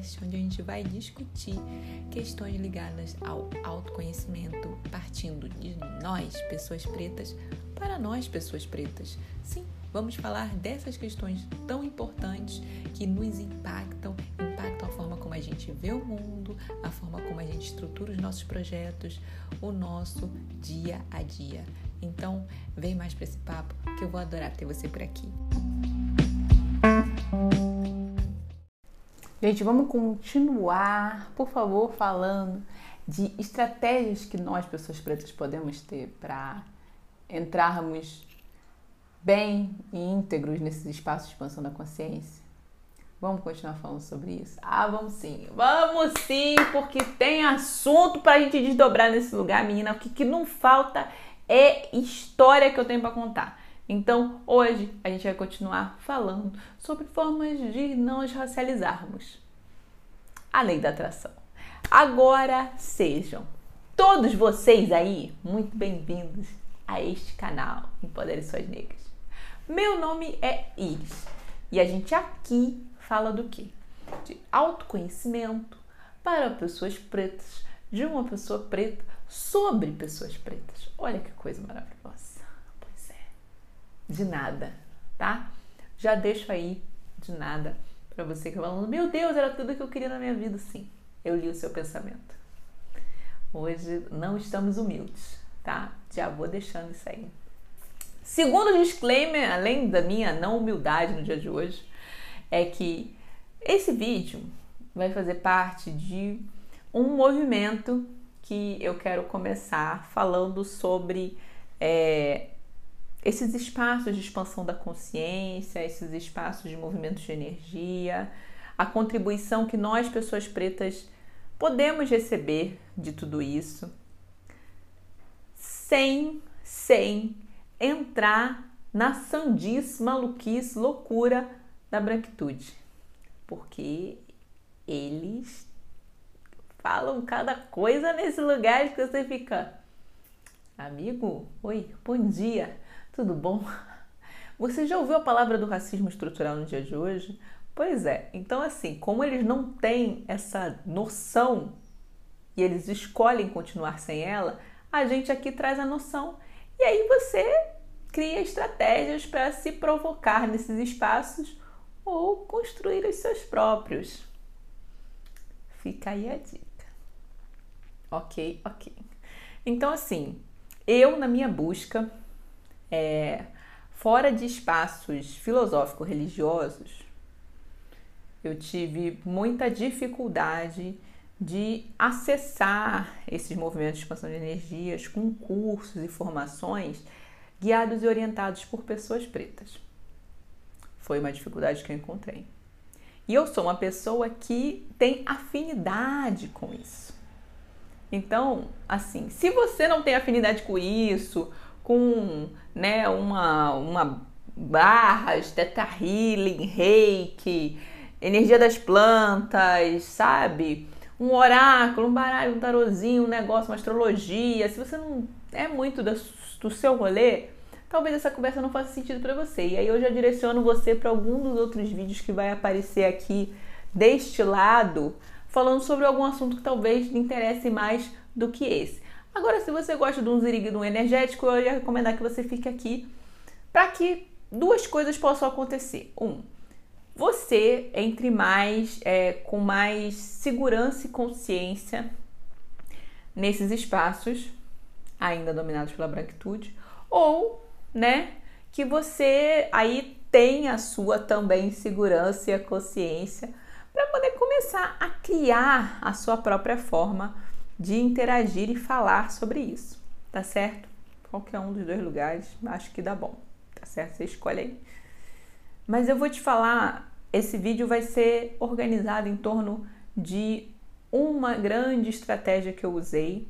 podcast onde a gente vai discutir questões ligadas ao autoconhecimento, partindo de nós, pessoas pretas, para nós, pessoas pretas. Sim, vamos falar dessas questões tão importantes que nos impactam, impactam a forma como a gente vê o mundo, a forma como a gente estrutura os nossos projetos, o nosso dia a dia. Então, vem mais para esse papo que eu vou adorar ter você por aqui. Gente, vamos continuar, por favor, falando de estratégias que nós, pessoas pretas, podemos ter para entrarmos bem e íntegros nesses espaços de expansão da consciência. Vamos continuar falando sobre isso? Ah, vamos sim. Vamos sim, porque tem assunto para a gente desdobrar nesse lugar, menina. O que, que não falta é história que eu tenho para contar. Então, hoje a gente vai continuar falando sobre formas de nos racializarmos. A lei da atração. Agora sejam todos vocês aí muito bem-vindos a este canal Empodere Suas Negras. Meu nome é Iris e a gente aqui fala do que? De autoconhecimento para pessoas pretas, de uma pessoa preta sobre pessoas pretas. Olha que coisa maravilhosa de nada, tá? Já deixo aí de nada para você que tá falando, meu Deus, era tudo que eu queria na minha vida. Sim, eu li o seu pensamento. Hoje não estamos humildes, tá? Já vou deixando isso aí. Segundo disclaimer, além da minha não humildade no dia de hoje, é que esse vídeo vai fazer parte de um movimento que eu quero começar falando sobre é, esses espaços de expansão da consciência, esses espaços de movimentos de energia, a contribuição que nós, pessoas pretas, podemos receber de tudo isso, sem, sem entrar na sandice, maluquice, loucura da branquitude. Porque eles falam cada coisa nesse lugar que você fica, amigo, oi, bom dia. Tudo bom? Você já ouviu a palavra do racismo estrutural no dia de hoje? Pois é, então assim, como eles não têm essa noção e eles escolhem continuar sem ela, a gente aqui traz a noção e aí você cria estratégias para se provocar nesses espaços ou construir os seus próprios. Fica aí a dica. Ok, ok. Então, assim, eu na minha busca é, fora de espaços filosófico-religiosos, eu tive muita dificuldade de acessar esses movimentos de expansão de energias com cursos e formações guiados e orientados por pessoas pretas. Foi uma dificuldade que eu encontrei. E eu sou uma pessoa que tem afinidade com isso. Então, assim, se você não tem afinidade com isso, com né, uma, uma barras, teta healing, reiki, energia das plantas, sabe? Um oráculo, um baralho, um tarozinho, um negócio, uma astrologia. Se você não é muito do, seu rolê, talvez essa conversa não faça sentido para você. E aí eu já direciono você para algum dos outros vídeos que vai aparecer aqui deste lado, falando sobre algum assunto que talvez lhe interesse mais do que esse. Agora, se você gosta de um zirig, de um energético, eu ia recomendar que você fique aqui para que duas coisas possam acontecer. Um, você entre mais é, com mais segurança e consciência nesses espaços ainda dominados pela branquitude, ou, né, que você aí tenha a sua também segurança e a consciência para poder começar a criar a sua própria forma de interagir e falar sobre isso, tá certo? Qualquer um dos dois lugares, acho que dá bom, tá certo? Você escolhe aí. Mas eu vou te falar, esse vídeo vai ser organizado em torno de uma grande estratégia que eu usei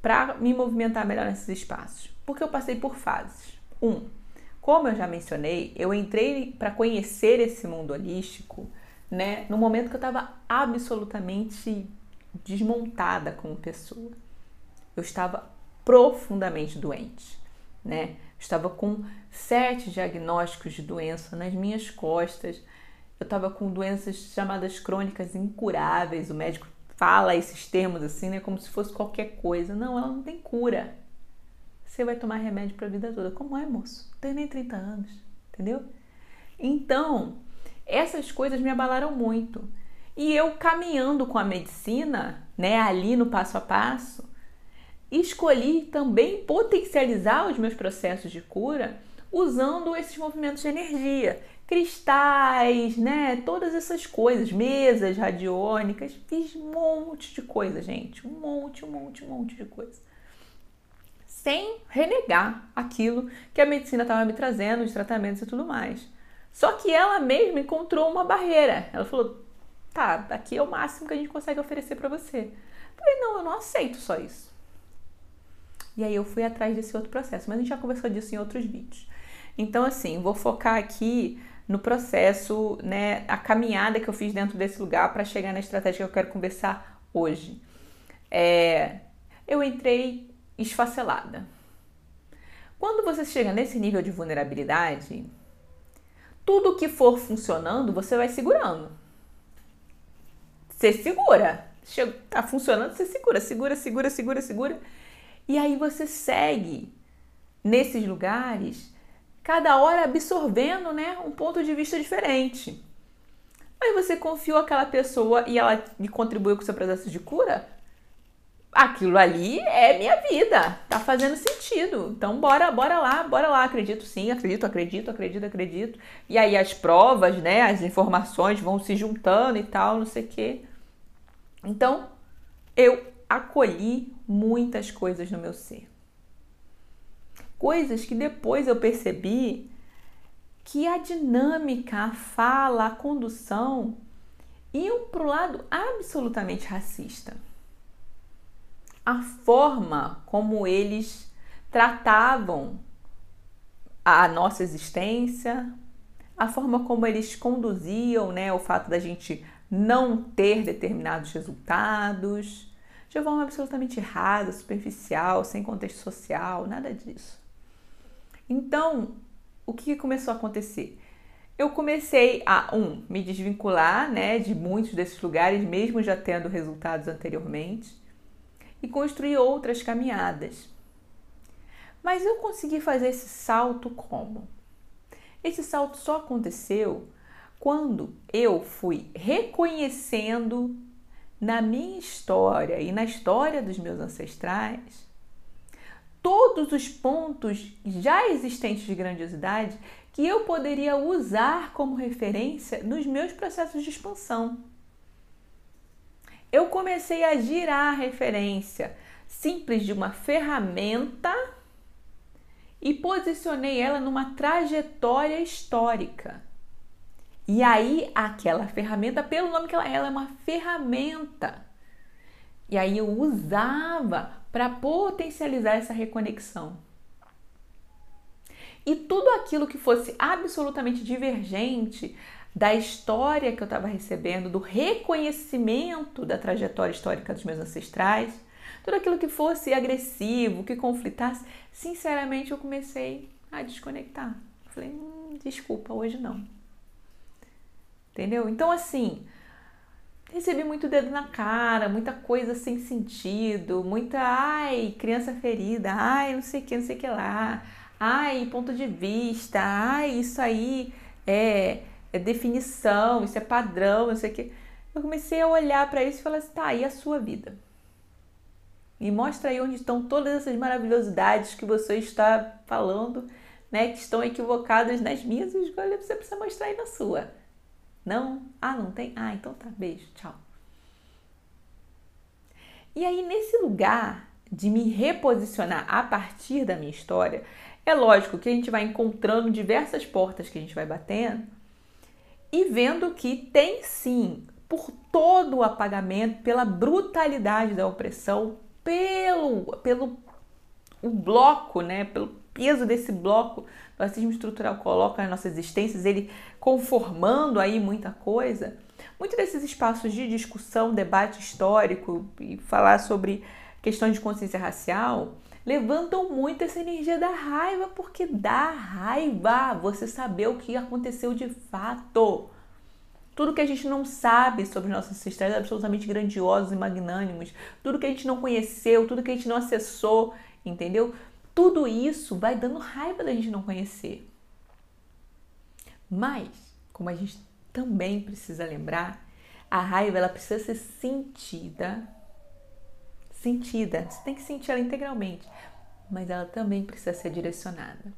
para me movimentar melhor nesses espaços, porque eu passei por fases. Um, como eu já mencionei, eu entrei para conhecer esse mundo holístico, né, no momento que eu estava absolutamente desmontada como pessoa. Eu estava profundamente doente, né? estava com sete diagnósticos de doença nas minhas costas eu estava com doenças chamadas crônicas incuráveis. O médico fala esses termos assim, né, como se fosse qualquer coisa. Não, ela não tem cura. Você vai tomar remédio para a vida toda. Como é, moço? Não tem nem 30 anos, entendeu? Então, essas coisas me abalaram muito. E eu caminhando com a medicina, né, ali no passo a passo, escolhi também potencializar os meus processos de cura usando esses movimentos de energia, cristais, né, todas essas coisas, mesas radiônicas, fiz um monte de coisa, gente, um monte, um monte, um monte de coisa. Sem renegar aquilo que a medicina estava me trazendo, os tratamentos e tudo mais. Só que ela mesma encontrou uma barreira. Ela falou: tá, aqui é o máximo que a gente consegue oferecer para você. Falei: não, eu não aceito só isso. E aí eu fui atrás desse outro processo, mas a gente já conversou disso em outros vídeos. Então, assim, vou focar aqui no processo, né, a caminhada que eu fiz dentro desse lugar para chegar na estratégia que eu quero conversar hoje. É, eu entrei esfacelada. Quando você chega nesse nível de vulnerabilidade, tudo que for funcionando, você vai segurando. Você segura. Chega, tá funcionando, você segura, segura, segura, segura, segura. E aí você segue nesses lugares, cada hora absorvendo né, um ponto de vista diferente. Aí você confiou aquela pessoa e ela contribuiu com o seu processo de cura? Aquilo ali é minha vida, tá fazendo sentido. Então bora, bora lá, bora lá. Acredito sim, acredito, acredito, acredito, acredito. E aí as provas, né, as informações vão se juntando e tal, não sei o quê. Então, eu acolhi muitas coisas no meu ser. Coisas que depois eu percebi que a dinâmica, a fala, a condução iam para o lado absolutamente racista. A forma como eles tratavam a nossa existência, a forma como eles conduziam né, o fato da gente não ter determinados resultados, de forma absolutamente rasa, superficial, sem contexto social, nada disso. Então, o que começou a acontecer? Eu comecei a, um, me desvincular né, de muitos desses lugares, mesmo já tendo resultados anteriormente, e construir outras caminhadas. Mas eu consegui fazer esse salto como? Esse salto só aconteceu quando eu fui reconhecendo na minha história e na história dos meus ancestrais, todos os pontos já existentes de grandiosidade que eu poderia usar como referência nos meus processos de expansão. Eu comecei a girar a referência simples de uma ferramenta e posicionei ela numa trajetória histórica. E aí, aquela ferramenta, pelo nome que ela é, ela é uma ferramenta. E aí eu usava para potencializar essa reconexão. E tudo aquilo que fosse absolutamente divergente da história que eu estava recebendo, do reconhecimento da trajetória histórica dos meus ancestrais, tudo aquilo que fosse agressivo, que conflitasse, sinceramente eu comecei a desconectar. Falei, hum, desculpa, hoje não. Entendeu? Então, assim, recebi muito dedo na cara, muita coisa sem sentido, muita, ai, criança ferida, ai, não sei o que, não sei o que lá, ai, ponto de vista, ai, isso aí é, é definição, isso é padrão, não sei o que. Eu comecei a olhar para isso e falar assim, tá, e a sua vida? Me mostra aí onde estão todas essas maravilhosidades que você está falando, né, que estão equivocadas nas minhas escolhas, você precisa mostrar aí na sua. Não? Ah, não tem? Ah, então tá. Beijo, tchau. E aí, nesse lugar de me reposicionar a partir da minha história, é lógico que a gente vai encontrando diversas portas que a gente vai batendo e vendo que tem sim, por todo o apagamento, pela brutalidade da opressão, pelo, pelo o bloco, né, pelo peso desse bloco o racismo estrutural coloca nas nossas existências, ele conformando aí muita coisa, muitos desses espaços de discussão, debate histórico e falar sobre questões de consciência racial levantam muito essa energia da raiva, porque dá raiva você saber o que aconteceu de fato. tudo que a gente não sabe sobre os nossos ancestrais absolutamente grandiosos e magnânimos, tudo que a gente não conheceu, tudo que a gente não acessou, entendeu? Tudo isso vai dando raiva da gente não conhecer. Mas, como a gente também precisa lembrar, a raiva ela precisa ser sentida. Sentida. Você tem que sentir ela integralmente, mas ela também precisa ser direcionada.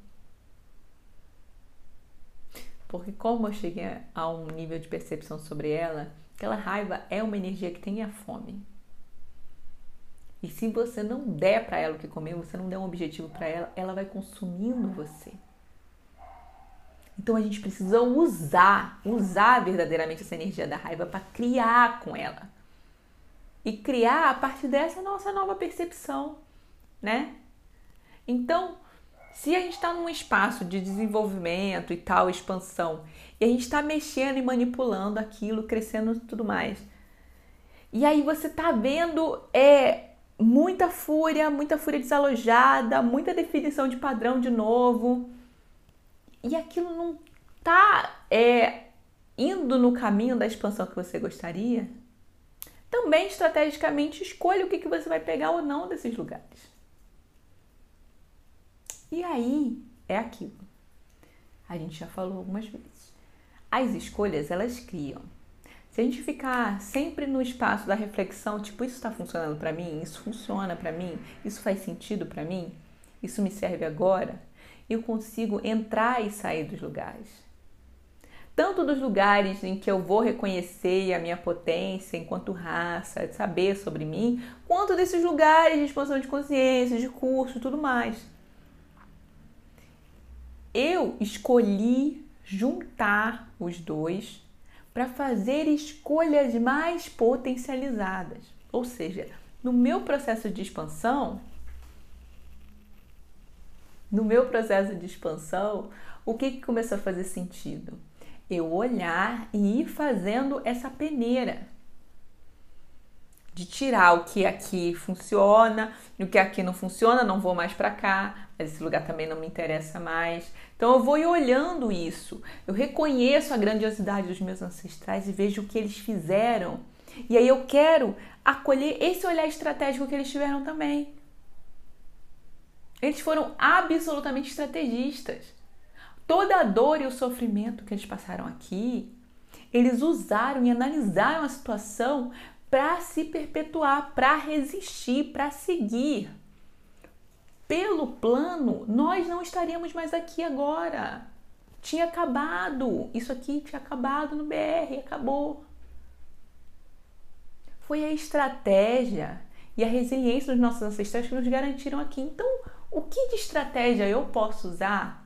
Porque como eu cheguei a um nível de percepção sobre ela, aquela raiva é uma energia que tem a fome. E se você não der para ela o que comer, você não der um objetivo para ela, ela vai consumindo você. Então a gente precisa usar, usar verdadeiramente essa energia da raiva para criar com ela. E criar a partir dessa nossa nova percepção, né? Então, se a gente está num espaço de desenvolvimento e tal, expansão, e a gente está mexendo e manipulando aquilo, crescendo e tudo mais, e aí você está vendo é muita fúria, muita fúria desalojada, muita definição de padrão de novo, e aquilo não está é, indo no caminho da expansão que você gostaria, também estrategicamente escolha o que, que você vai pegar ou não desses lugares. E aí é aquilo. A gente já falou algumas vezes. As escolhas elas criam. Se a gente ficar sempre no espaço da reflexão, tipo, isso está funcionando para mim, isso funciona para mim, isso faz sentido para mim, isso me serve agora, eu consigo entrar e sair dos lugares. Tanto dos lugares em que eu vou reconhecer a minha potência enquanto raça, saber sobre mim, quanto desses lugares de expansão de consciência, de curso tudo mais eu escolhi juntar os dois para fazer escolhas mais potencializadas. Ou seja, no meu processo de expansão, no meu processo de expansão, o que, que começou a fazer sentido? Eu olhar e ir fazendo essa peneira de tirar o que aqui funciona, o que aqui não funciona, não vou mais para cá, esse lugar também não me interessa mais. Então eu vou olhando isso. Eu reconheço a grandiosidade dos meus ancestrais e vejo o que eles fizeram. E aí eu quero acolher esse olhar estratégico que eles tiveram também. Eles foram absolutamente estrategistas. Toda a dor e o sofrimento que eles passaram aqui, eles usaram e analisaram a situação para se perpetuar, para resistir, para seguir. Pelo plano, nós não estaríamos mais aqui agora. Tinha acabado. Isso aqui tinha acabado no BR, acabou. Foi a estratégia e a resiliência dos nossos ancestrais que nos garantiram aqui. Então, o que de estratégia eu posso usar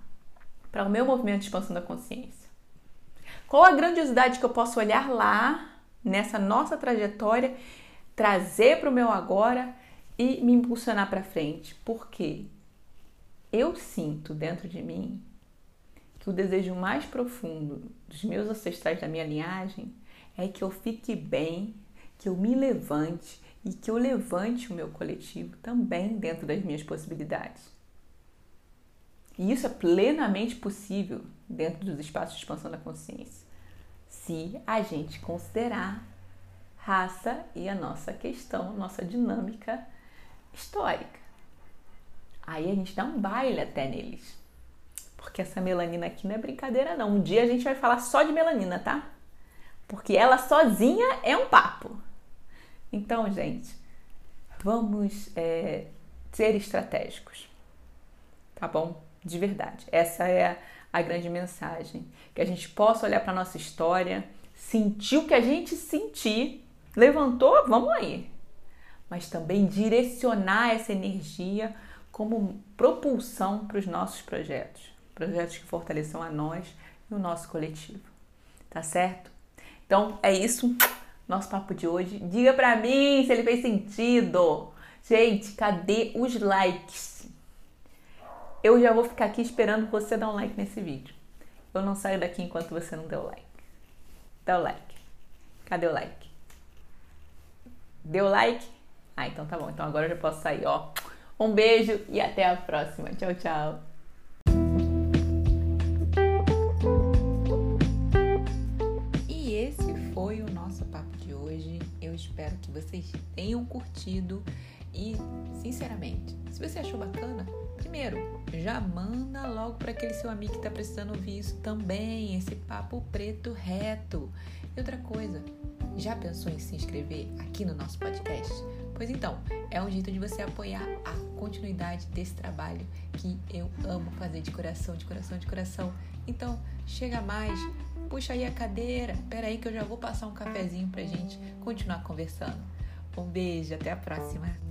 para o meu movimento de expansão da consciência? Qual a grandiosidade que eu posso olhar lá nessa nossa trajetória, trazer para o meu agora e me impulsionar para frente. Porque eu sinto dentro de mim que o desejo mais profundo dos meus ancestrais da minha linhagem é que eu fique bem, que eu me levante e que eu levante o meu coletivo também dentro das minhas possibilidades. E isso é plenamente possível dentro dos espaços de expansão da consciência se a gente considerar raça e a nossa questão, nossa dinâmica histórica. Aí a gente dá um baile até neles. Porque essa melanina aqui não é brincadeira, não. Um dia a gente vai falar só de melanina, tá? Porque ela sozinha é um papo. Então, gente, vamos é, ser estratégicos, tá bom? De verdade. Essa é a grande mensagem. Que a gente possa olhar para nossa história, sentir o que a gente sentir, levantou, vamos aí. Mas também direcionar essa energia como propulsão para os nossos projetos. Projetos que fortaleçam a nós e o nosso coletivo. Tá certo? Então é isso. Nosso papo de hoje. Diga para mim se ele fez sentido. Gente, cadê os likes? eu já vou ficar aqui esperando você dar um like nesse vídeo. Eu não saio daqui enquanto você não der o like. Dá o like. Cadê o like? Deu like? Ah, então tá bom. Então agora eu já posso sair, ó. Um beijo e até a próxima. Tchau, tchau. E esse espero que vocês tenham curtido e, sinceramente, se você achou bacana, primeiro, já manda logo para aquele seu amigo que está precisando ouvir isso também, esse papo preto reto. E outra coisa, já pensou em se inscrever aqui no nosso podcast? Pois então, é um jeito de você apoiar a continuidade desse trabalho que eu amo fazer de coração, de coração, de coração. Então, chega mais, puxa aí a cadeira, espera aí que eu já vou passar um cafezinho pra gente continuar conversando. Um beijo, até a próxima.